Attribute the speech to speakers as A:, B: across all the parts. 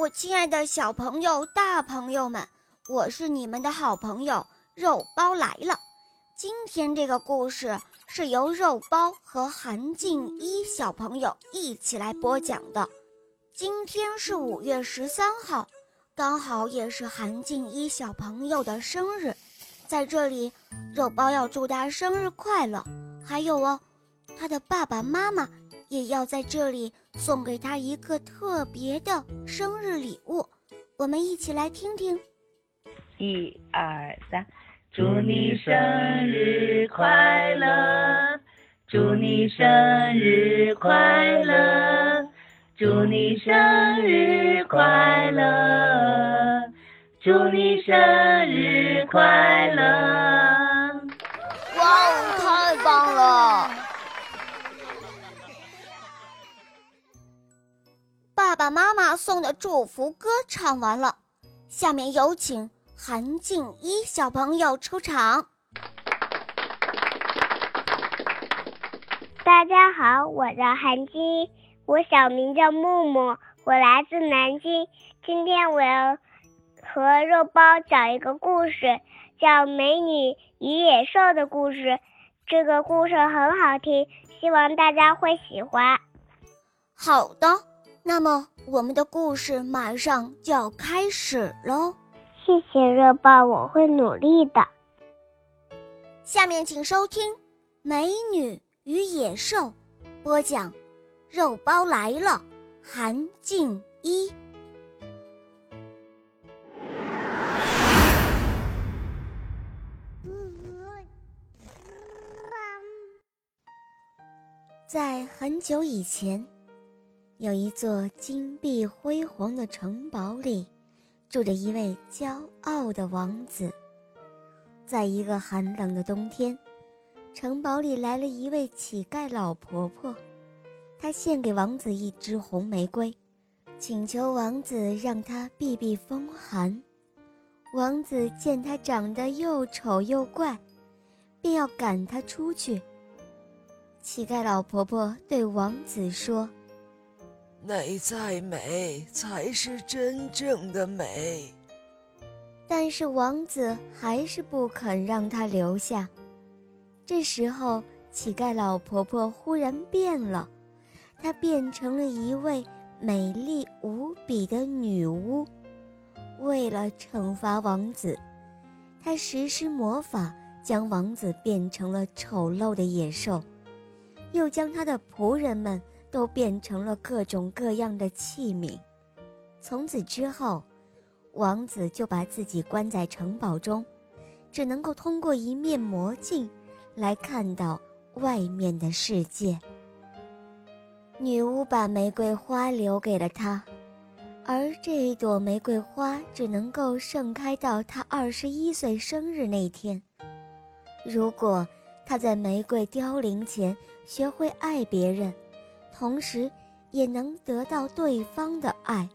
A: 我亲爱的小朋友、大朋友们，我是你们的好朋友肉包来了。今天这个故事是由肉包和韩静一小朋友一起来播讲的。今天是五月十三号，刚好也是韩静一小朋友的生日，在这里，肉包要祝他生日快乐。还有哦，他的爸爸妈妈。也要在这里送给他一个特别的生日礼物，我们一起来听听。
B: 一二三，祝你生日快乐，祝你生日快乐，祝你生日快乐，祝你生日快乐。
A: 哇哦，太棒了！爸爸妈妈送的祝福歌唱完了，下面有请韩静一小朋友出场。
C: 大家好，我叫韩静一，我小名叫木木，我来自南京。今天我要和肉包讲一个故事，叫《美女与野兽》的故事。这个故事很好听，希望大家会喜欢。
A: 好的。那么，我们的故事马上就要开始喽。
C: 谢谢热爆，我会努力的。
A: 下面请收听《美女与野兽》，播讲《肉包来了》，韩静一。在很久以前。有一座金碧辉煌的城堡里，住着一位骄傲的王子。在一个寒冷的冬天，城堡里来了一位乞丐老婆婆，她献给王子一支红玫瑰，请求王子让她避避风寒。王子见她长得又丑又怪，便要赶她出去。乞丐老婆婆对王子说。
D: 内在美才是真正的美。
A: 但是王子还是不肯让她留下。这时候，乞丐老婆婆忽然变了，她变成了一位美丽无比的女巫。为了惩罚王子，她实施魔法，将王子变成了丑陋的野兽，又将他的仆人们。都变成了各种各样的器皿。从此之后，王子就把自己关在城堡中，只能够通过一面魔镜来看到外面的世界。女巫把玫瑰花留给了他，而这一朵玫瑰花只能够盛开到他二十一岁生日那天。如果他在玫瑰凋零前学会爱别人，同时，也能得到对方的爱，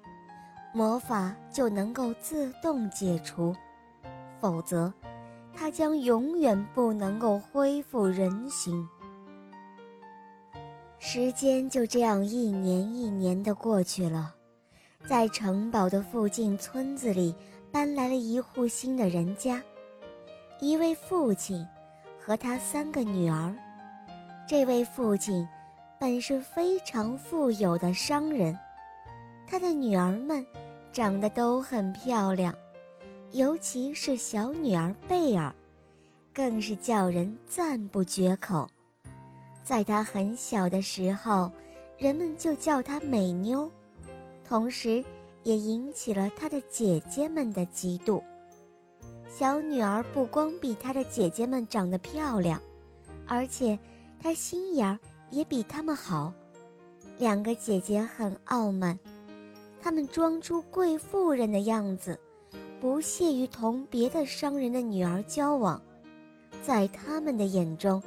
A: 魔法就能够自动解除。否则，他将永远不能够恢复人形。时间就这样一年一年的过去了，在城堡的附近村子里搬来了一户新的人家，一位父亲和他三个女儿。这位父亲。本是非常富有的商人，他的女儿们长得都很漂亮，尤其是小女儿贝尔，更是叫人赞不绝口。在她很小的时候，人们就叫她美妞，同时也引起了她的姐姐们的嫉妒。小女儿不光比她的姐姐们长得漂亮，而且她心眼儿。也比他们好。两个姐姐很傲慢，她们装出贵妇人的样子，不屑于同别的商人的女儿交往。在他们的眼中，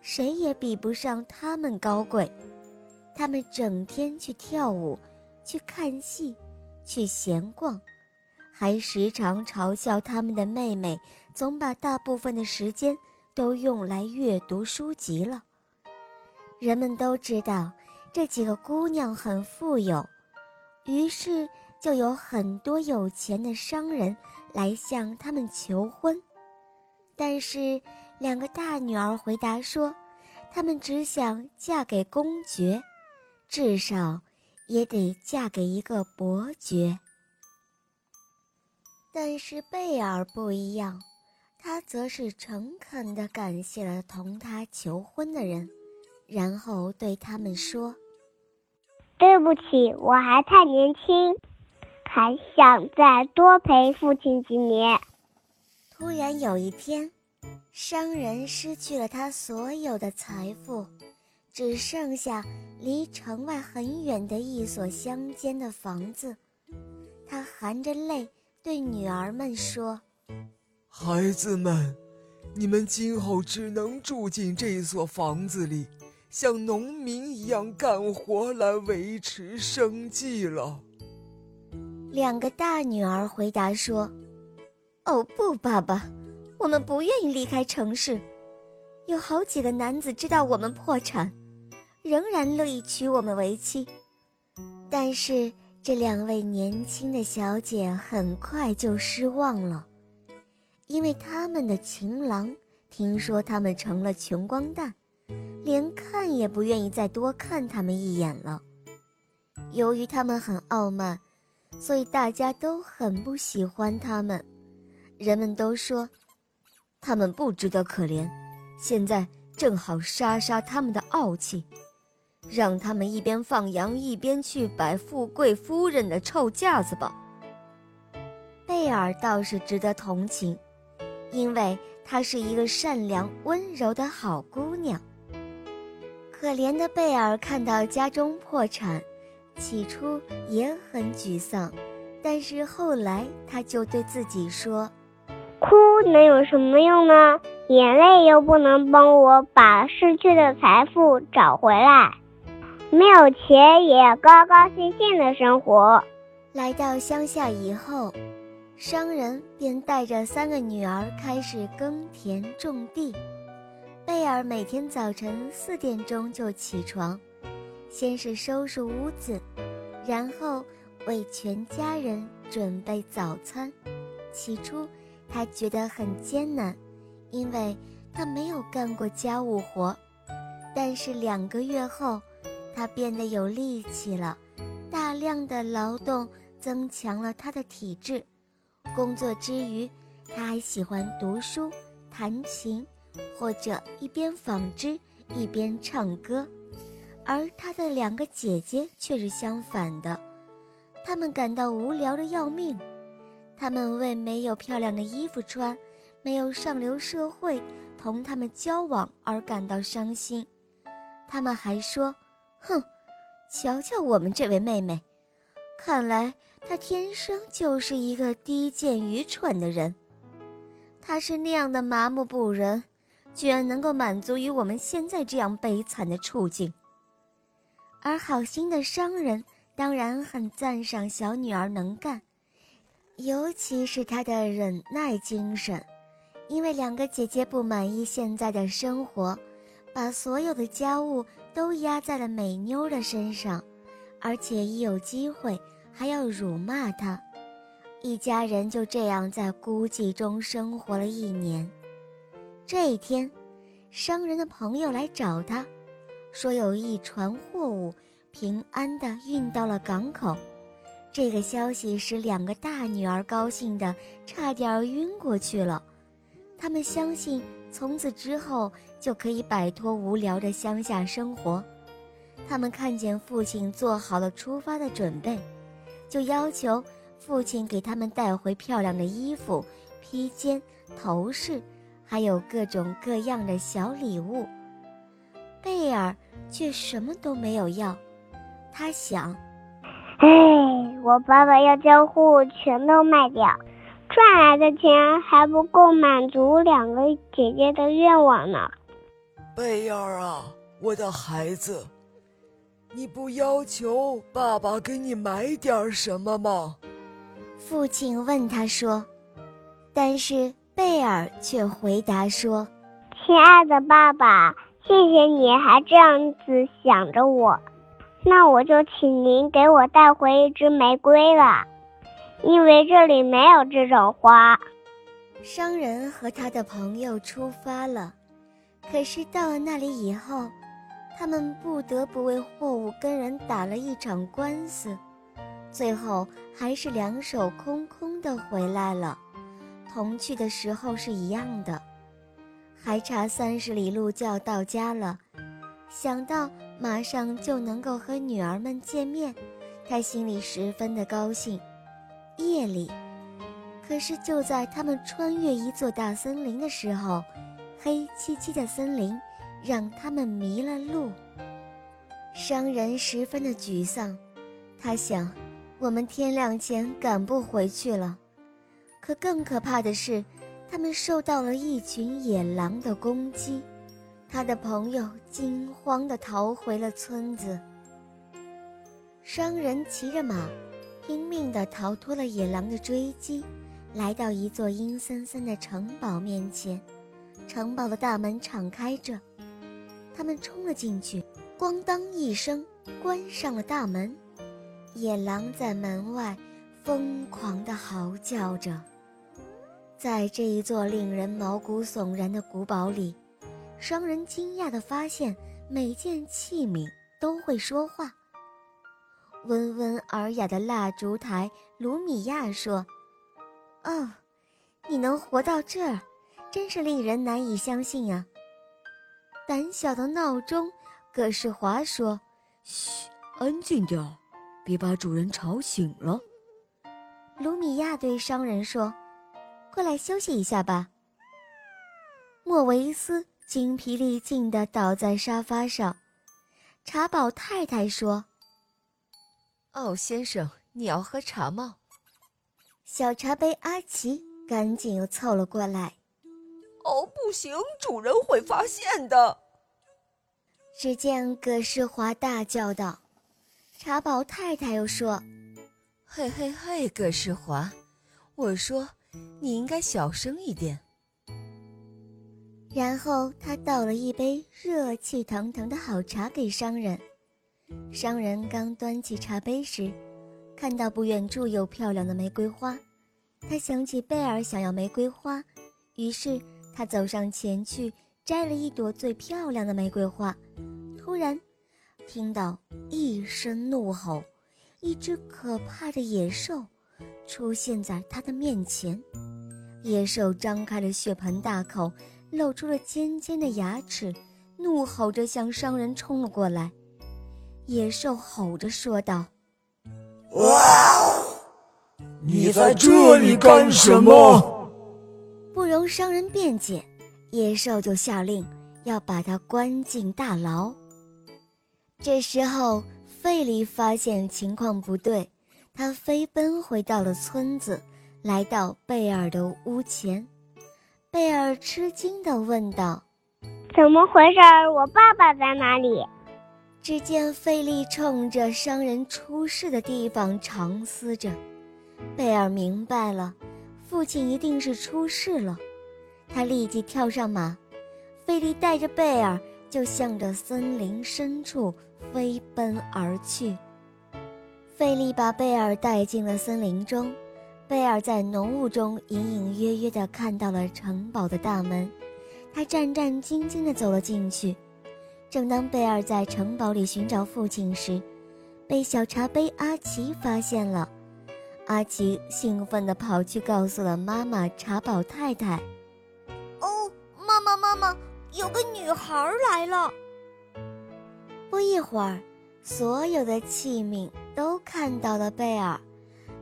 A: 谁也比不上他们高贵。他们整天去跳舞，去看戏，去闲逛，还时常嘲笑他们的妹妹总把大部分的时间都用来阅读书籍了。人们都知道这几个姑娘很富有，于是就有很多有钱的商人来向他们求婚。但是两个大女儿回答说，她们只想嫁给公爵，至少也得嫁给一个伯爵。但是贝尔不一样，他则是诚恳地感谢了同他求婚的人，然后对他们说：“
C: 对不起，我还太年轻，还想再多陪父亲几年。”
A: 突然有一天，商人失去了他所有的财富，只剩下离城外很远的一所乡间的房子，他含着泪。对女儿们说：“
D: 孩子们，你们今后只能住进这所房子里，像农民一样干活来维持生计了。”
A: 两个大女儿回答说：“哦不，爸爸，我们不愿意离开城市。有好几个男子知道我们破产，仍然乐意娶我们为妻，但是……”这两位年轻的小姐很快就失望了，因为他们的情郎听说他们成了穷光蛋，连看也不愿意再多看他们一眼了。由于他们很傲慢，所以大家都很不喜欢他们。人们都说，他们不值得可怜，现在正好杀杀他们的傲气。让他们一边放羊一边去摆富贵夫人的臭架子吧。贝尔倒是值得同情，因为她是一个善良温柔的好姑娘。可怜的贝尔看到家中破产，起初也很沮丧，但是后来他就对自己说：“
C: 哭能有什么用呢？眼泪又不能帮我把失去的财富找回来。”没有钱也要高高兴兴的生活。
A: 来到乡下以后，商人便带着三个女儿开始耕田种地。贝尔每天早晨四点钟就起床，先是收拾屋子，然后为全家人准备早餐。起初，他觉得很艰难，因为他没有干过家务活。但是两个月后，他变得有力气了，大量的劳动增强了他的体质。工作之余，他还喜欢读书、弹琴，或者一边纺织一边唱歌。而他的两个姐姐却是相反的，她们感到无聊的要命。她们为没有漂亮的衣服穿，没有上流社会同他们交往而感到伤心。他们还说。哼，瞧瞧我们这位妹妹，看来她天生就是一个低贱愚蠢的人。她是那样的麻木不仁，居然能够满足于我们现在这样悲惨的处境。而好心的商人当然很赞赏小女儿能干，尤其是她的忍耐精神，因为两个姐姐不满意现在的生活，把所有的家务。都压在了美妞的身上，而且一有机会还要辱骂她。一家人就这样在孤寂中生活了一年。这一天，商人的朋友来找他，说有一船货物平安地运到了港口。这个消息使两个大女儿高兴得差点晕过去了。他们相信。从此之后就可以摆脱无聊的乡下生活。他们看见父亲做好了出发的准备，就要求父亲给他们带回漂亮的衣服、披肩、头饰，还有各种各样的小礼物。贝尔却什么都没有要。他想：“
C: 哎，我爸爸要将货物全都卖掉。”赚来的钱还不够满足两个姐姐的愿望呢。
D: 贝尔啊，我的孩子，你不要求爸爸给你买点什么吗？
A: 父亲问他说。但是贝尔却回答说：“
C: 亲爱的爸爸，谢谢你还这样子想着我。那我就请您给我带回一支玫瑰了，因为这里没有这种花。
A: 商人和他的朋友出发了，可是到了那里以后，他们不得不为货物跟人打了一场官司，最后还是两手空空的回来了，同去的时候是一样的。还差三十里路就要到家了，想到马上就能够和女儿们见面，他心里十分的高兴。夜里。可是就在他们穿越一座大森林的时候，黑漆漆的森林让他们迷了路。商人十分的沮丧，他想：我们天亮前赶不回去了。可更可怕的是，他们受到了一群野狼的攻击。他的朋友惊慌地逃回了村子。商人骑着马，拼命地逃脱了野狼的追击。来到一座阴森森的城堡面前，城堡的大门敞开着，他们冲了进去，咣当一声关上了大门。野狼在门外疯狂地嚎叫着。在这一座令人毛骨悚然的古堡里，商人惊讶地发现每件器皿都会说话。温文尔雅的蜡烛台，卢米亚说。哦，你能活到这儿，真是令人难以相信呀！胆小的闹钟，葛世华说：“
E: 嘘，安静点儿，别把主人吵醒了。”
A: 卢米亚对商人说：“过来休息一下吧。”莫维斯精疲力尽地倒在沙发上。茶宝太太说：“
F: 哦，先生，你要喝茶吗？”
A: 小茶杯阿奇赶紧又凑了过来。
G: 哦，不行，主人会发现的。
A: 只见葛世华大叫道：“茶宝太太又说，
F: 嘿嘿嘿，葛世华，我说你应该小声一点。”
A: 然后他倒了一杯热气腾腾的好茶给商人。商人刚端起茶杯时。看到不远处有漂亮的玫瑰花，他想起贝尔想要玫瑰花，于是他走上前去摘了一朵最漂亮的玫瑰花。突然，听到一声怒吼，一只可怕的野兽出现在他的面前。野兽张开了血盆大口，露出了尖尖的牙齿，怒吼着向商人冲了过来。野兽吼着说道。
D: 哇！你在这里干什么？
A: 不容商人辩解，野兽就下令要把他关进大牢。这时候，费里发现情况不对，他飞奔回到了村子，来到贝尔的屋前。贝尔吃惊地问道：“
C: 怎么回事？我爸爸在哪里？”
A: 只见费利冲着商人出事的地方长嘶着，贝尔明白了，父亲一定是出事了。他立即跳上马，费利带着贝尔就向着森林深处飞奔而去。费利把贝尔带进了森林中，贝尔在浓雾中隐隐约约地看到了城堡的大门，他战战兢兢地走了进去。正当贝尔在城堡里寻找父亲时，被小茶杯阿奇发现了。阿奇兴奋地跑去告诉了妈妈茶宝太太：“
H: 哦，妈妈，妈妈，有个女孩来了。”
A: 不一会儿，所有的器皿都看到了贝尔，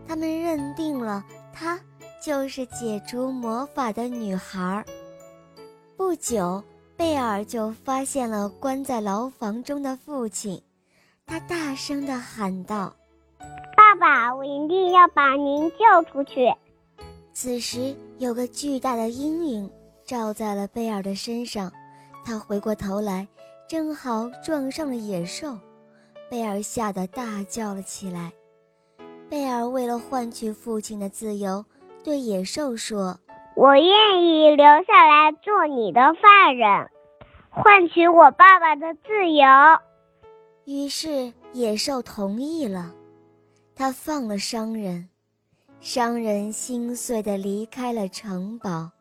A: 他们认定了她就是解除魔法的女孩。不久。贝尔就发现了关在牢房中的父亲，他大声地喊道：“
C: 爸爸，我一定要把您救出去！”
A: 此时，有个巨大的阴影照在了贝尔的身上，他回过头来，正好撞上了野兽，贝尔吓得大叫了起来。贝尔为了换取父亲的自由，对野兽说。
C: 我愿意留下来做你的犯人，换取我爸爸的自由。
A: 于是野兽同意了，他放了商人，商人心碎地离开了城堡。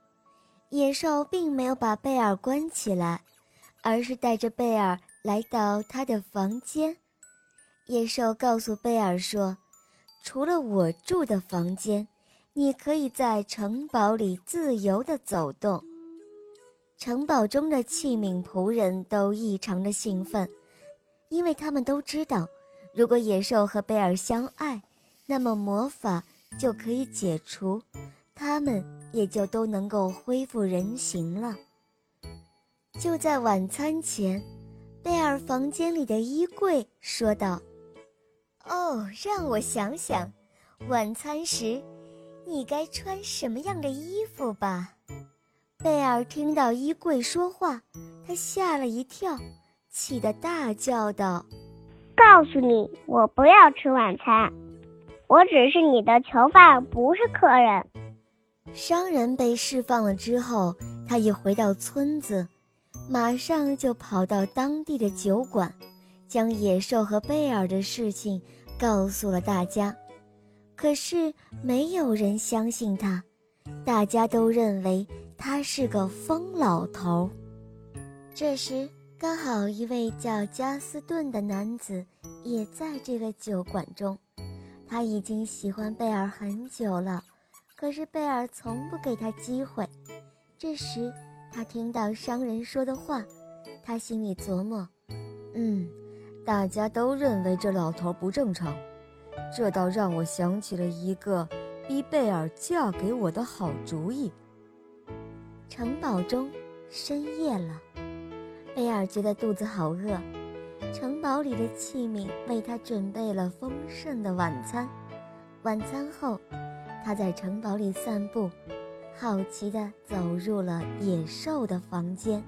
A: 野兽并没有把贝尔关起来，而是带着贝尔来到他的房间。野兽告诉贝尔说：“除了我住的房间，你可以在城堡里自由地走动。”城堡中的器皿仆人都异常的兴奋，因为他们都知道，如果野兽和贝尔相爱，那么魔法就可以解除，他们也就都能够恢复人形了。就在晚餐前，贝尔房间里的衣柜说道。哦，让我想想，晚餐时你该穿什么样的衣服吧？贝尔听到衣柜说话，他吓了一跳，气得大叫道：“
C: 告诉你，我不要吃晚餐，我只是你的囚犯，不是客人。”
A: 商人被释放了之后，他一回到村子，马上就跑到当地的酒馆，将野兽和贝尔的事情。告诉了大家，可是没有人相信他，大家都认为他是个疯老头。这时，刚好一位叫加斯顿的男子也在这个酒馆中，他已经喜欢贝尔很久了，可是贝尔从不给他机会。这时，他听到商人说的话，他心里琢磨：“嗯。”大家都认为这老头不正常，这倒让我想起了一个逼贝尔嫁给我的好主意。城堡中深夜了，贝尔觉得肚子好饿，城堡里的器皿为他准备了丰盛的晚餐。晚餐后，他在城堡里散步，好奇地走入了野兽的房间。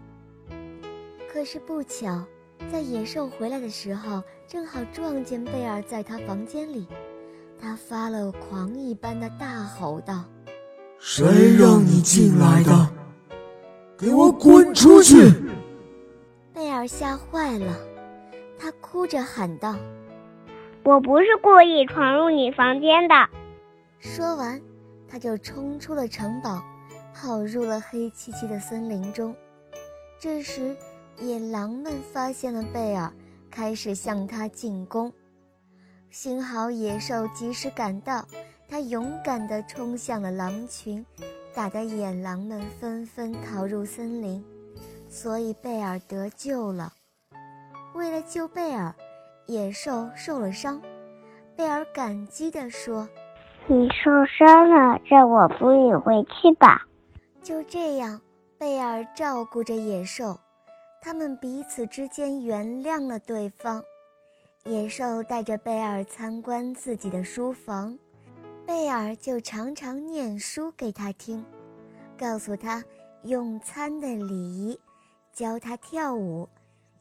A: 可是不巧。在野兽回来的时候，正好撞见贝尔在他房间里，他发了狂一般的大吼道：“
D: 谁让你进来的？给我滚出去！”
A: 贝尔吓坏了，他哭着喊道：“
C: 我不是故意闯入你房间的。”
A: 说完，他就冲出了城堡，跑入了黑漆漆的森林中。这时，野狼们发现了贝尔，开始向他进攻。幸好野兽及时赶到，他勇敢地冲向了狼群，打得野狼们纷纷逃入森林，所以贝尔得救了。为了救贝尔，野兽受了伤。贝尔感激地说：“
C: 你受伤了，让我扶你回去吧。”
A: 就这样，贝尔照顾着野兽。他们彼此之间原谅了对方。野兽带着贝尔参观自己的书房，贝尔就常常念书给他听，告诉他用餐的礼仪，教他跳舞。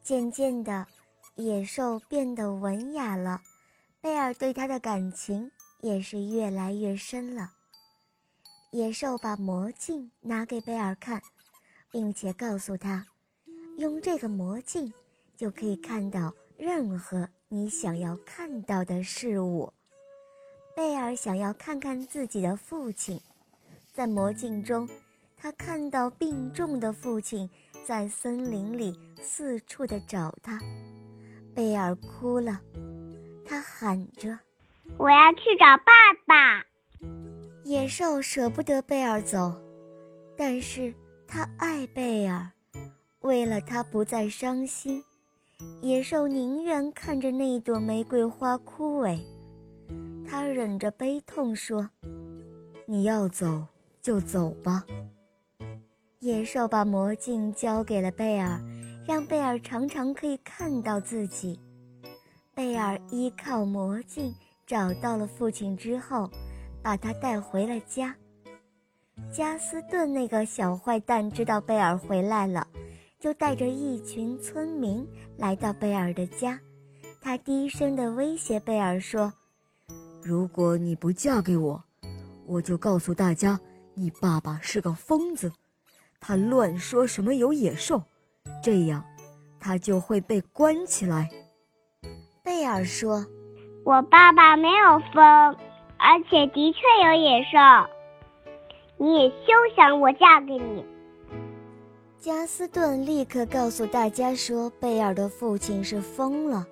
A: 渐渐的，野兽变得文雅了，贝尔对他的感情也是越来越深了。野兽把魔镜拿给贝尔看，并且告诉他。用这个魔镜，就可以看到任何你想要看到的事物。贝尔想要看看自己的父亲，在魔镜中，他看到病重的父亲在森林里四处的找他。贝尔哭了，他喊着：“
C: 我要去找爸爸。”
A: 野兽舍不得贝尔走，但是他爱贝尔。为了他不再伤心，野兽宁愿看着那朵玫瑰花枯萎。他忍着悲痛说：“你要走就走吧。”野兽把魔镜交给了贝尔，让贝尔常常可以看到自己。贝尔依靠魔镜找到了父亲之后，把他带回了家。加斯顿那个小坏蛋知道贝尔回来了。就带着一群村民来到贝尔的家，他低声地威胁贝尔说：“
E: 如果你不嫁给我，我就告诉大家你爸爸是个疯子，他乱说什么有野兽，这样他就会被关起来。”
A: 贝尔说：“
C: 我爸爸没有疯，而且的确有野兽。你也休想我嫁给你。”
A: 加斯顿立刻告诉大家说：“贝尔的父亲是疯了。”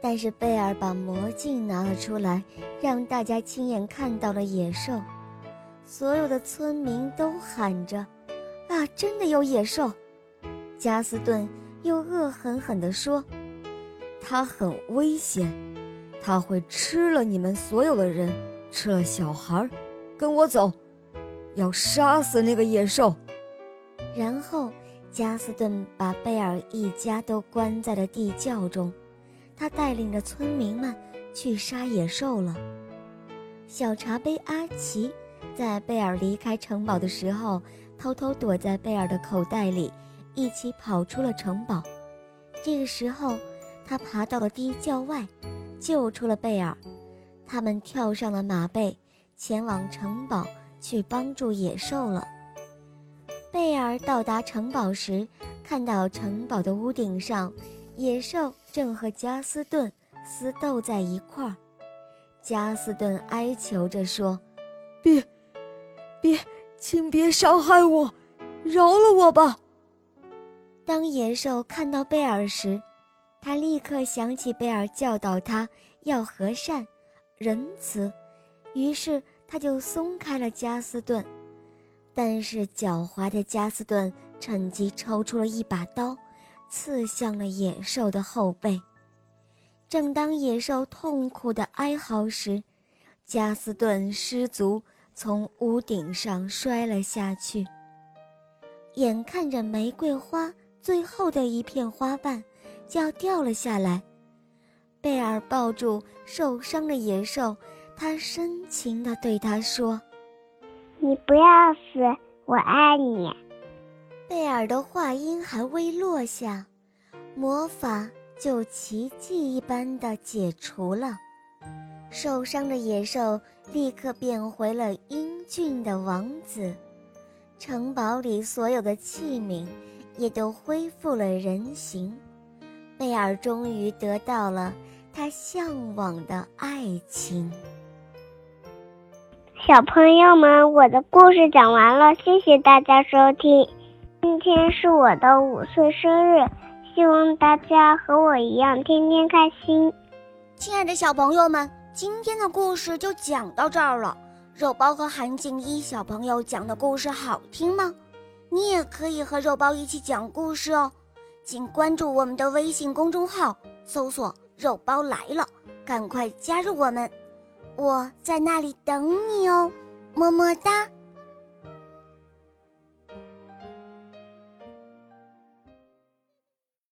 A: 但是贝尔把魔镜拿了出来，让大家亲眼看到了野兽。所有的村民都喊着：“啊，真的有野兽！”加斯顿又恶狠狠地说：“
E: 他很危险，他会吃了你们所有的人，吃了小孩。跟我走，要杀死那个野兽。”
A: 然后，加斯顿把贝尔一家都关在了地窖中。他带领着村民们去杀野兽了。小茶杯阿奇在贝尔离开城堡的时候，偷偷躲在贝尔的口袋里，一起跑出了城堡。这个时候，他爬到了地窖外，救出了贝尔。他们跳上了马背，前往城堡去帮助野兽了。贝尔到达城堡时，看到城堡的屋顶上。野兽正和加斯顿厮斗在一块儿，加斯顿哀求着说：“
E: 别，别，请别伤害我，饶了我吧。”
A: 当野兽看到贝尔时，他立刻想起贝尔教导他要和善、仁慈，于是他就松开了加斯顿。但是狡猾的加斯顿趁机抽出了一把刀。刺向了野兽的后背。正当野兽痛苦的哀嚎时，加斯顿失足从屋顶上摔了下去。眼看着玫瑰花最后的一片花瓣就要掉了下来，贝尔抱住受伤的野兽，他深情地对他说：“
C: 你不要死，我爱你。”
A: 贝尔的话音还未落下，魔法就奇迹一般的解除了，受伤的野兽立刻变回了英俊的王子，城堡里所有的器皿也都恢复了人形，贝尔终于得到了他向往的爱情。
C: 小朋友们，我的故事讲完了，谢谢大家收听。今天是我的五岁生日，希望大家和我一样天天开心。
H: 亲爱的小朋友们，今天的故事就讲到这儿了。肉包和韩静一小朋友讲的故事好听吗？你也可以和肉包一起讲故事哦，请关注我们的微信公众号，搜索“肉包来了”，赶快加入我们，我在那里等你哦，么么哒。